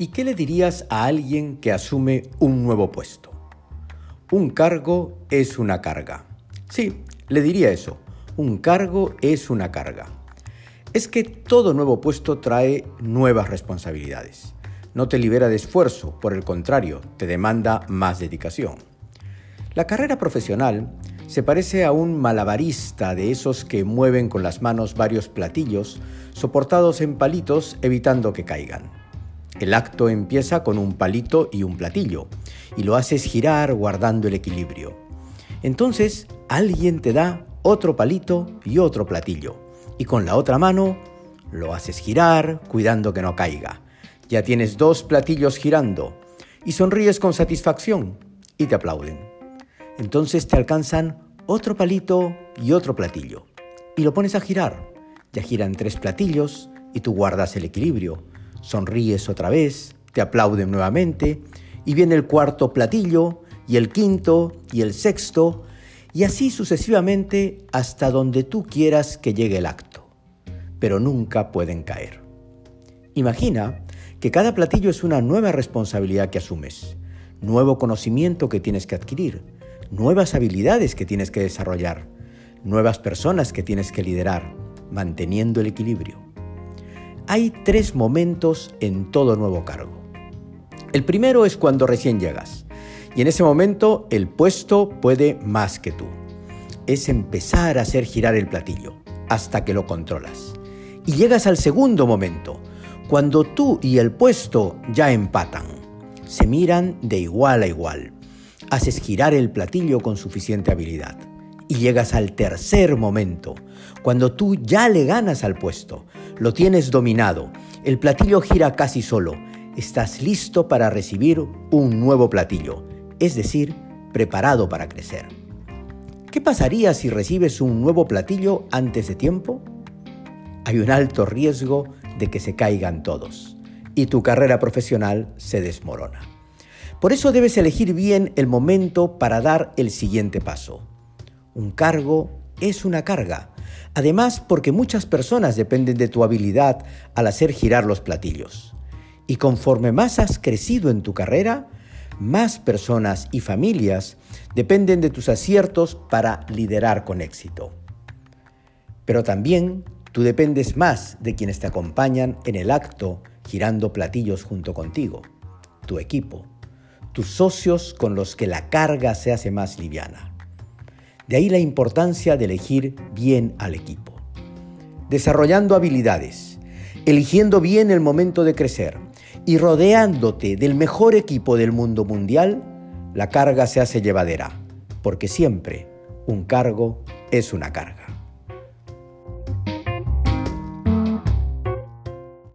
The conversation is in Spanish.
¿Y qué le dirías a alguien que asume un nuevo puesto? Un cargo es una carga. Sí, le diría eso. Un cargo es una carga. Es que todo nuevo puesto trae nuevas responsabilidades. No te libera de esfuerzo, por el contrario, te demanda más dedicación. La carrera profesional se parece a un malabarista de esos que mueven con las manos varios platillos soportados en palitos evitando que caigan. El acto empieza con un palito y un platillo, y lo haces girar guardando el equilibrio. Entonces alguien te da otro palito y otro platillo, y con la otra mano lo haces girar cuidando que no caiga. Ya tienes dos platillos girando, y sonríes con satisfacción, y te aplauden. Entonces te alcanzan otro palito y otro platillo, y lo pones a girar. Ya giran tres platillos, y tú guardas el equilibrio Sonríes otra vez, te aplauden nuevamente y viene el cuarto platillo y el quinto y el sexto y así sucesivamente hasta donde tú quieras que llegue el acto. Pero nunca pueden caer. Imagina que cada platillo es una nueva responsabilidad que asumes, nuevo conocimiento que tienes que adquirir, nuevas habilidades que tienes que desarrollar, nuevas personas que tienes que liderar, manteniendo el equilibrio. Hay tres momentos en todo nuevo cargo. El primero es cuando recién llegas y en ese momento el puesto puede más que tú. Es empezar a hacer girar el platillo hasta que lo controlas. Y llegas al segundo momento, cuando tú y el puesto ya empatan. Se miran de igual a igual. Haces girar el platillo con suficiente habilidad. Y llegas al tercer momento, cuando tú ya le ganas al puesto, lo tienes dominado, el platillo gira casi solo, estás listo para recibir un nuevo platillo, es decir, preparado para crecer. ¿Qué pasaría si recibes un nuevo platillo antes de tiempo? Hay un alto riesgo de que se caigan todos y tu carrera profesional se desmorona. Por eso debes elegir bien el momento para dar el siguiente paso. Un cargo es una carga. Además, porque muchas personas dependen de tu habilidad al hacer girar los platillos. Y conforme más has crecido en tu carrera, más personas y familias dependen de tus aciertos para liderar con éxito. Pero también tú dependes más de quienes te acompañan en el acto girando platillos junto contigo, tu equipo, tus socios con los que la carga se hace más liviana. De ahí la importancia de elegir bien al equipo. Desarrollando habilidades, eligiendo bien el momento de crecer y rodeándote del mejor equipo del mundo mundial, la carga se hace llevadera, porque siempre un cargo es una carga.